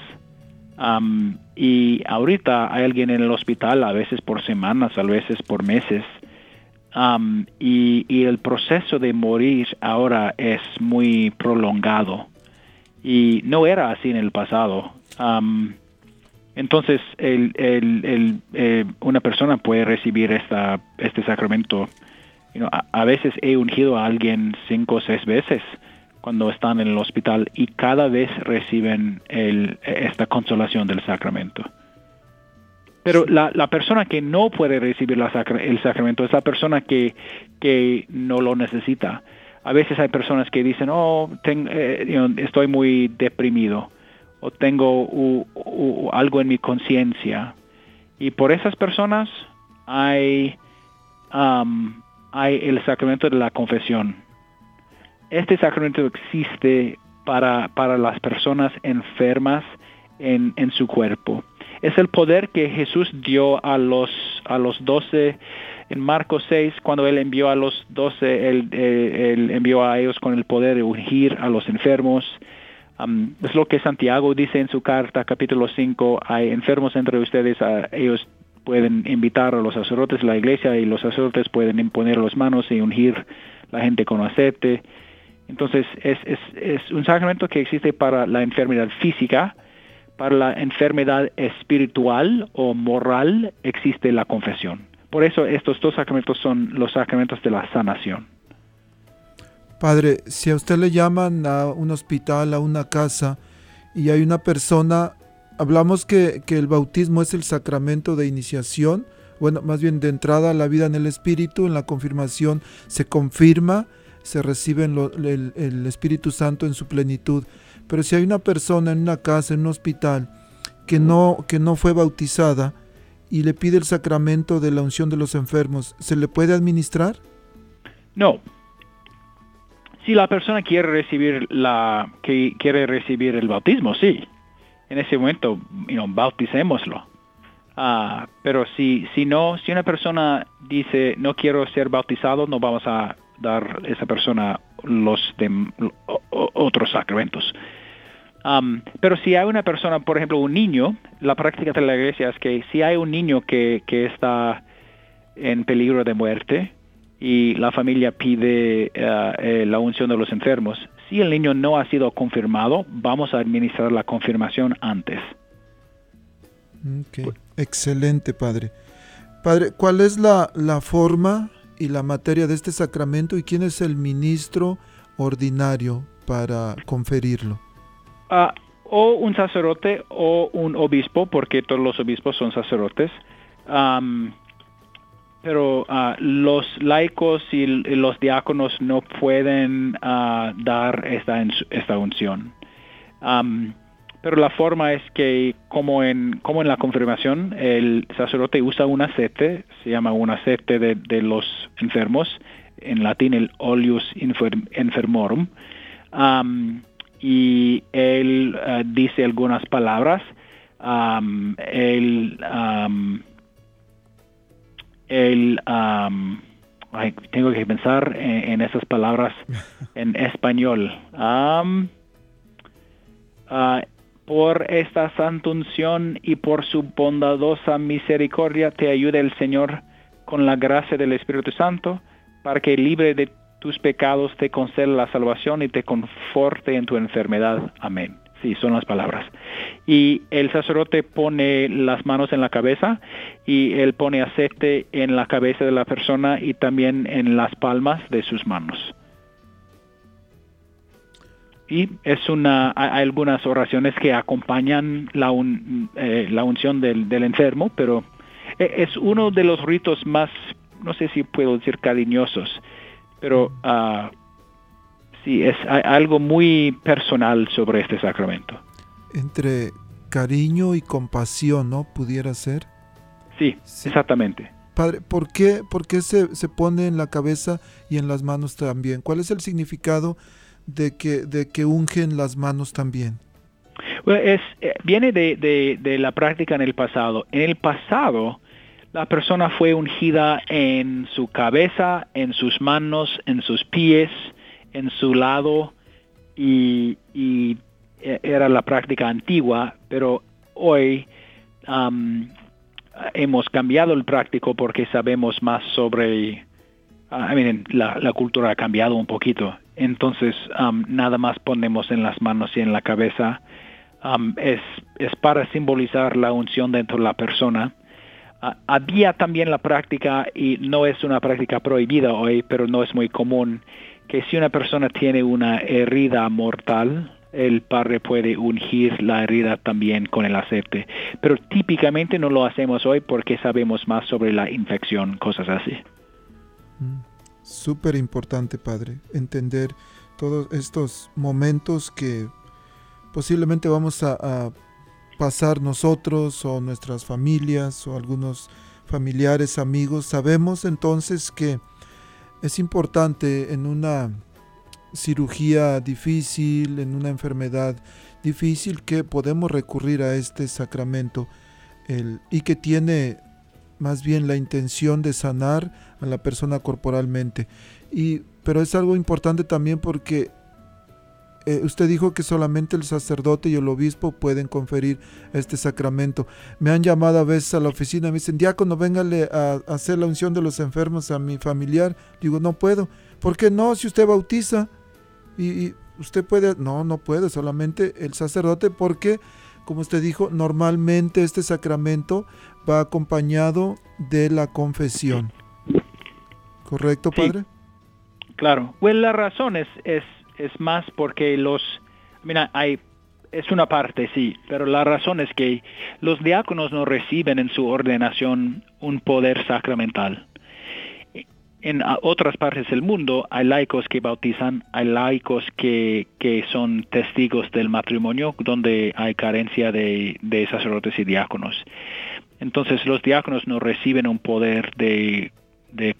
Um, y ahorita hay alguien en el hospital, a veces por semanas, a veces por meses. Um, y, el proceso de morir ahora es muy prolongado. Y no era así en el pasado. Um, entonces, eh, una persona puede recibir esta, este sacramento. a, veces he ungido a alguien cinco o seis veces cuando están en el hospital y cada vez reciben esta consolación del sacramento. Pero la, persona que no puede recibir el sacramento es la persona que, que, no lo necesita. A veces hay personas que dicen, oh, eh, estoy muy deprimido o tengo algo en mi conciencia. Y por esas personas hay, um, hay el sacramento de la confesión este sacramento existe para, para las personas enfermas en, en, su cuerpo. Es el poder que Jesús dio a los, a los doce en Marcos 6, cuando él envió a los doce, él, eh, envió a ellos con el poder de ungir a los enfermos. es lo que Santiago dice en su carta, capítulo 5, hay enfermos entre ustedes, ellos pueden invitar a los sacerdotes de la iglesia y los sacerdotes pueden imponer las manos y ungir la gente con aceite. Entonces es, es, un sacramento que existe para la enfermedad física, para la enfermedad espiritual o moral existe la confesión. Por eso estos dos sacramentos son los sacramentos de la sanación. Padre, si a usted le llaman a un hospital, a una casa, y hay una persona, hablamos que el bautismo es el sacramento de iniciación, bueno, más bien de entrada a la vida en el Espíritu, en la confirmación se confirma se recibe el, Espíritu Santo en su plenitud. Pero si hay una persona en una casa, en un hospital, que no, que no fue bautizada y le pide el sacramento de la unción de los enfermos, ¿se le puede administrar? No. Si la persona quiere recibir la que quiere recibir el bautismo, sí. En ese momento, bauticémoslo. Ah, pero si, si no, si una persona dice no quiero ser bautizado, no vamos a dar esa persona los de, otros sacramentos. Pero si hay una persona, por ejemplo, un niño, la práctica de la iglesia es que si hay un niño que, está en peligro de muerte y la familia pide uh, eh, la unción de los enfermos, si el niño no ha sido confirmado, vamos a administrar la confirmación antes. Okay. Excelente, Padre. Padre, ¿cuál es la, la forma y la materia de este sacramento y quién es el ministro ordinario para conferirlo? Uh, o un sacerdote o un obispo, porque todos los obispos son sacerdotes. Pero uh, los laicos y los diáconos no pueden uh, dar esta, esta unción. Pero la forma es que, como en, como en la confirmación, el sacerdote usa un aceite, se llama un aceite de, de los enfermos, en latín el oleus enfermorum, um, y él uh, dice algunas palabras. Um, él, um, él ay, tengo que pensar en, en esas palabras en [LAUGHS] español. Uh, por esta santa unción y por su bondadosa misericordia te ayude el Señor con la gracia del Espíritu Santo, para que libre de tus pecados te conceda la salvación y te conforte en tu enfermedad. Amén. Sí, son las palabras. Y el sacerdote pone las manos en la cabeza y él pone aceite en la cabeza de la persona y también en las palmas de sus manos y es una hay algunas oraciones que acompañan la, eh, la unción del, enfermo, pero e, es uno de los ritos más, no sé si puedo decir cariñosos, pero uh, sí, es algo muy personal sobre este sacramento. Entre cariño y compasión, ¿no? Pudiera ser. Sí, exactamente. Padre, ¿por qué, por qué se, se pone en la cabeza y en las manos también? ¿Cuál es el significado? De que, de que ungen las manos también? es, eh, viene de, de, la práctica en el pasado. En el pasado, la persona fue ungida en su cabeza, en sus manos, en sus pies, en su lado, y, y eh, era la práctica antigua, pero hoy hemos cambiado el práctico porque sabemos más sobre, ah, la, la cultura ha cambiado un poquito entonces um, nada más ponemos en las manos y en la cabeza. Um, es, es, para simbolizar la unción dentro de la persona. Ah, había también la práctica, y no es una práctica prohibida hoy, pero no es muy común, que si una persona tiene una herida mortal, el padre puede ungir la herida también con el aceite. Pero típicamente no lo hacemos hoy porque sabemos más sobre la infección, cosas así. Mm. Súper importante, Padre, entender todos estos momentos que posiblemente vamos a, pasar nosotros o nuestras familias o algunos familiares, amigos. Sabemos entonces que es importante en una cirugía difícil, en una enfermedad difícil, que podemos recurrir a este sacramento el, y que tiene más bien la intención de sanar a la persona corporalmente. Y, pero es algo importante también porque eh, usted dijo que solamente el sacerdote y el obispo pueden conferir este sacramento. Me han llamado a veces a la oficina, me dicen, diácono, véngale a, hacer la unción de los enfermos a mi familiar. Digo, no puedo. ¿Por qué no? Si usted bautiza y, usted puede, no, no puede, solamente el sacerdote porque, como usted dijo, normalmente este sacramento va acompañado de la confesión. ¿Correcto, padre? claro. Bueno, la razón es, es, es más porque los, mira, hay, es una parte, sí, pero la razón es que los diáconos no reciben en su ordenación un poder sacramental. En otras partes del mundo hay laicos que bautizan, hay laicos que, que son testigos del matrimonio donde hay carencia de, de sacerdotes y diáconos. Entonces los diáconos no reciben un poder de,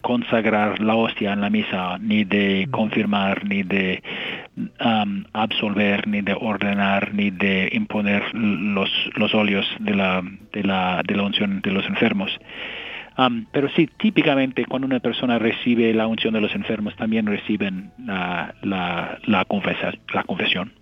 consagrar la hostia en la misa, ni de confirmar, ni de um, absolver, ni de ordenar, ni de imponer los, los óleos de la, de, la, de la unción de los enfermos. Um, pero sí, típicamente cuando una persona recibe la unción de los enfermos, también reciben la, la, la, la confesión.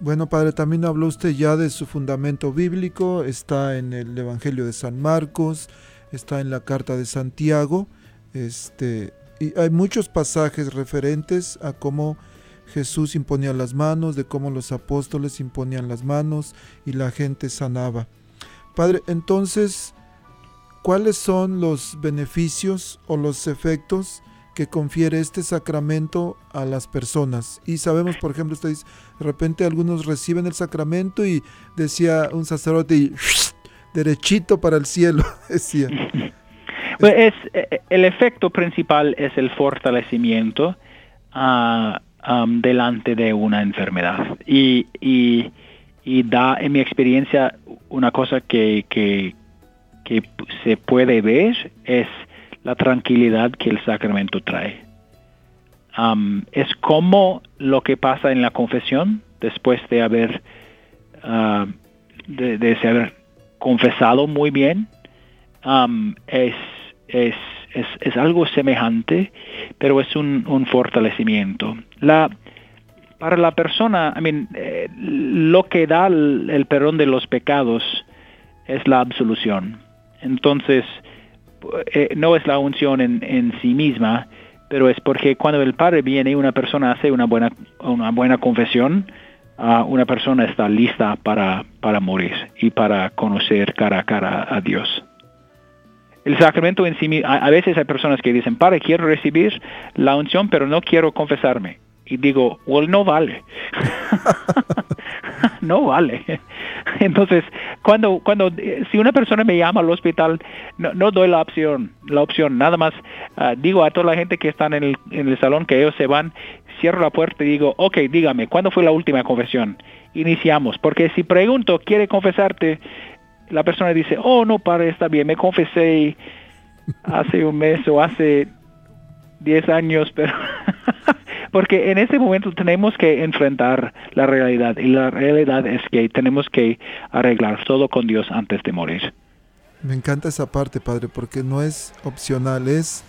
Bueno, Padre, también habló usted ya de su fundamento bíblico, está en el Evangelio de San Marcos, está en la carta de Santiago, este, y hay muchos pasajes referentes a cómo Jesús imponía las manos, de cómo los apóstoles imponían las manos y la gente sanaba. Padre, entonces, ¿cuáles son los beneficios o los efectos que confiere este sacramento a las personas? Y sabemos, por ejemplo, usted dice, de repente algunos reciben el sacramento y decía un sacerdote, derechito para el cielo, [LAUGHS] decía. [LAUGHS] Pues es, eh, el efecto principal es el fortalecimiento uh, delante de una enfermedad. Y, da, en mi experiencia, una cosa que, se puede ver es la tranquilidad que el sacramento trae. Es como lo que pasa en la confesión después de haber, uh, de, de haber confesado muy bien. Um, es, es es, es algo semejante, pero es un, un fortalecimiento. La, para la persona, I mean, eh, lo que da el, perdón de los pecados es la absolución. Entonces, eh, no es la unción en, en, sí misma, pero es porque cuando el Padre viene y una persona hace una buena, una buena confesión, uh, una persona está lista para, para morir y para conocer cara a cara a Dios el sacramento en sí mismo, a, veces hay personas que dicen, padre, quiero recibir la unción, pero no quiero confesarme. Y digo, well, no vale. [LAUGHS] no vale. Entonces, cuando, cuando, si una persona me llama al hospital, no, doy la opción, la opción, nada más uh, digo a toda la gente que están en el, en el salón que ellos se van, cierro la puerta y digo, ok, dígame, ¿cuándo fue la última confesión? Iniciamos, porque si pregunto, ¿quiere confesarte? la persona dice, oh, no, padre, está bien, me confesé hace un mes o hace 10 años, pero [LAUGHS] porque en ese momento tenemos que enfrentar la realidad y la realidad es que tenemos que arreglar todo con Dios antes de morir. Me encanta esa parte, padre, porque no es opcional, es,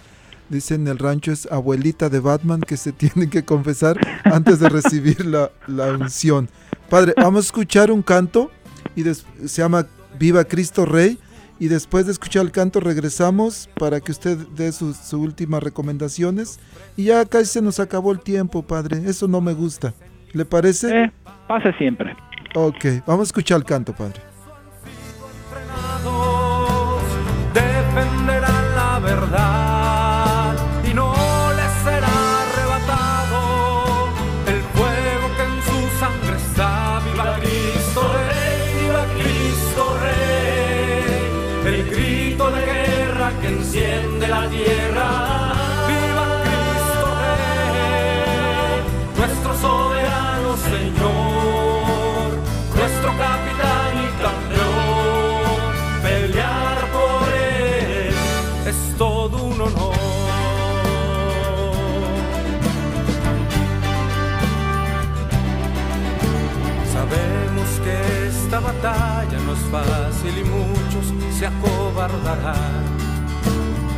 dicen en el rancho, es abuelita de Batman que se [LAUGHS] tiene que confesar antes de recibir la, la unción. Padre, vamos a escuchar un canto y se llama Viva Cristo Rey. Y después de escuchar el canto regresamos para que usted dé sus, últimas recomendaciones. Y ya casi se nos acabó el tiempo, padre. Eso no me gusta. ¿Le parece? Eh, pasa siempre. Ok, vamos a escuchar el canto, padre.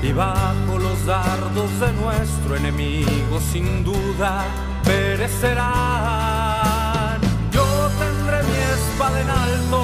Y bajo los dardos de nuestro enemigo sin duda perecerán. Yo tendré mi espada en alto,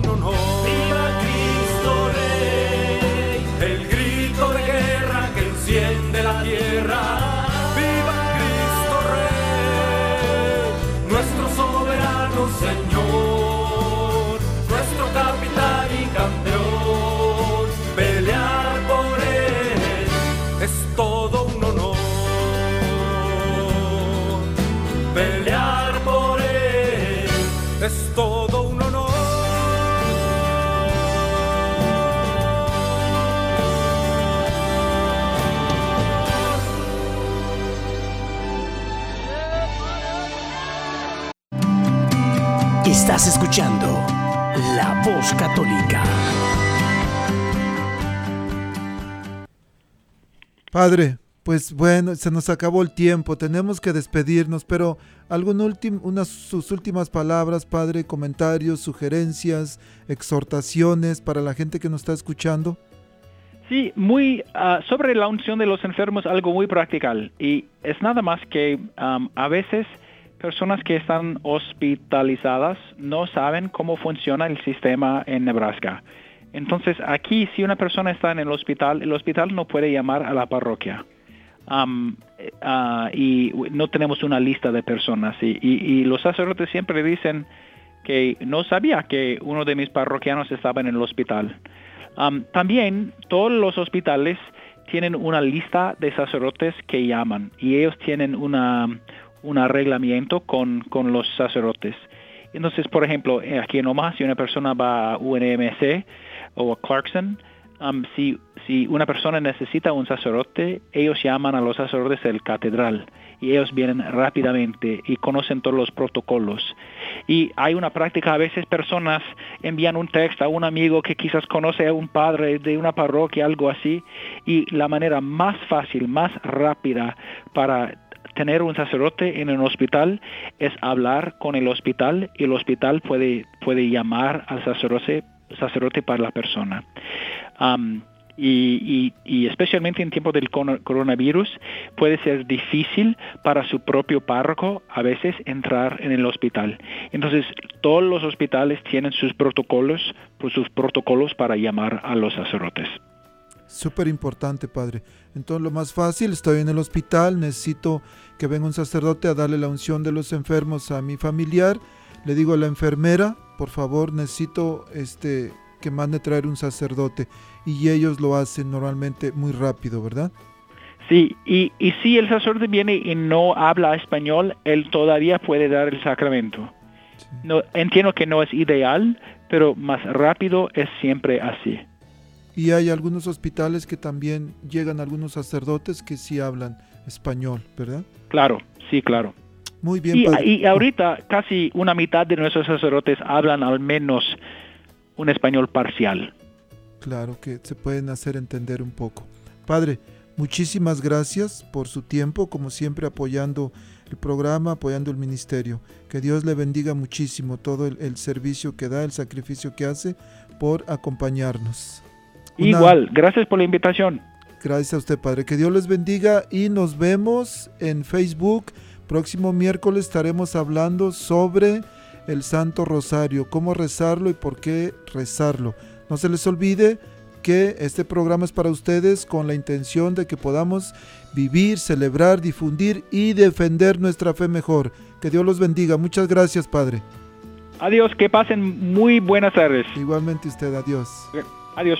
Católica. Padre, pues bueno, se nos acabó el tiempo, tenemos que despedirnos, pero algún último, unas sus últimas palabras, Padre, comentarios, sugerencias, exhortaciones para la gente que nos está escuchando. Sí, muy ah, sobre la unción de los enfermos, algo muy practical. Y es nada más que a veces personas que están hospitalizadas no saben cómo funciona el sistema en Nebraska. Entonces aquí si una persona está en el hospital, el hospital no puede llamar a la parroquia. Eh, ah, y no tenemos una lista de personas. Y, los sacerdotes siempre dicen que no sabía que uno de mis parroquianos estaba en el hospital. Am, también todos los hospitales tienen una lista de sacerdotes que llaman y ellos tienen una, un arreglamiento con, con los sacerdotes. Entonces, por ejemplo, eh, aquí en si una persona va a UNMC o a Clarkson, um, si, si una persona necesita un sacerdote, ellos llaman a los sacerdotes del catedral y ellos vienen rápidamente y conocen todos los protocolos. Y hay una práctica, a veces personas envían un texto a un amigo que quizás conoce a un padre de una parroquia, algo así, y la manera más fácil, más rápida para tener un sacerdote en un hospital es hablar con el hospital y el hospital puede, puede llamar al sacerdote, sacerdote para la persona. Am, y, y- y especialmente en tiempo del coronavirus puede ser difícil para su propio párroco a veces entrar en el hospital. Entonces todos los hospitales tienen sus protocolos, pues, sus protocolos para llamar a los sacerdotes. Súper importante, Padre. Entonces lo más fácil, estoy en el hospital, necesito que venga un sacerdote a darle la unción de los enfermos a mi familiar. Le digo a la enfermera, por favor, necesito este que mande traer un sacerdote. Y ellos lo hacen normalmente muy rápido, ¿verdad? Sí, y, y si el sacerdote viene y no habla español, él todavía puede dar el sacramento. No, entiendo que no es ideal, pero más rápido es siempre así. Y hay algunos hospitales que también llegan algunos sacerdotes que sí hablan español, ¿verdad? Claro, sí, claro. Muy bien, Y, Padre. y ahorita casi una mitad de nuestros sacerdotes hablan al menos un español parcial. Claro que se pueden hacer entender un poco. Padre, muchísimas gracias por su tiempo, como siempre apoyando el programa, apoyando el ministerio. Que Dios le bendiga muchísimo todo el, el servicio que da, el sacrificio que hace por acompañarnos. Una- Igual, gracias por la invitación. Gracias a usted, Padre. Que Dios les bendiga y nos vemos en Facebook. Próximo miércoles estaremos hablando sobre el Santo Rosario, cómo rezarlo y por qué rezarlo. No se les olvide que este programa es para ustedes con la intención de que podamos vivir, celebrar, difundir y defender nuestra fe mejor. Que Dios los bendiga. Muchas gracias, Padre. Adiós, que pasen muy buenas tardes. Igualmente usted, adiós. Adiós.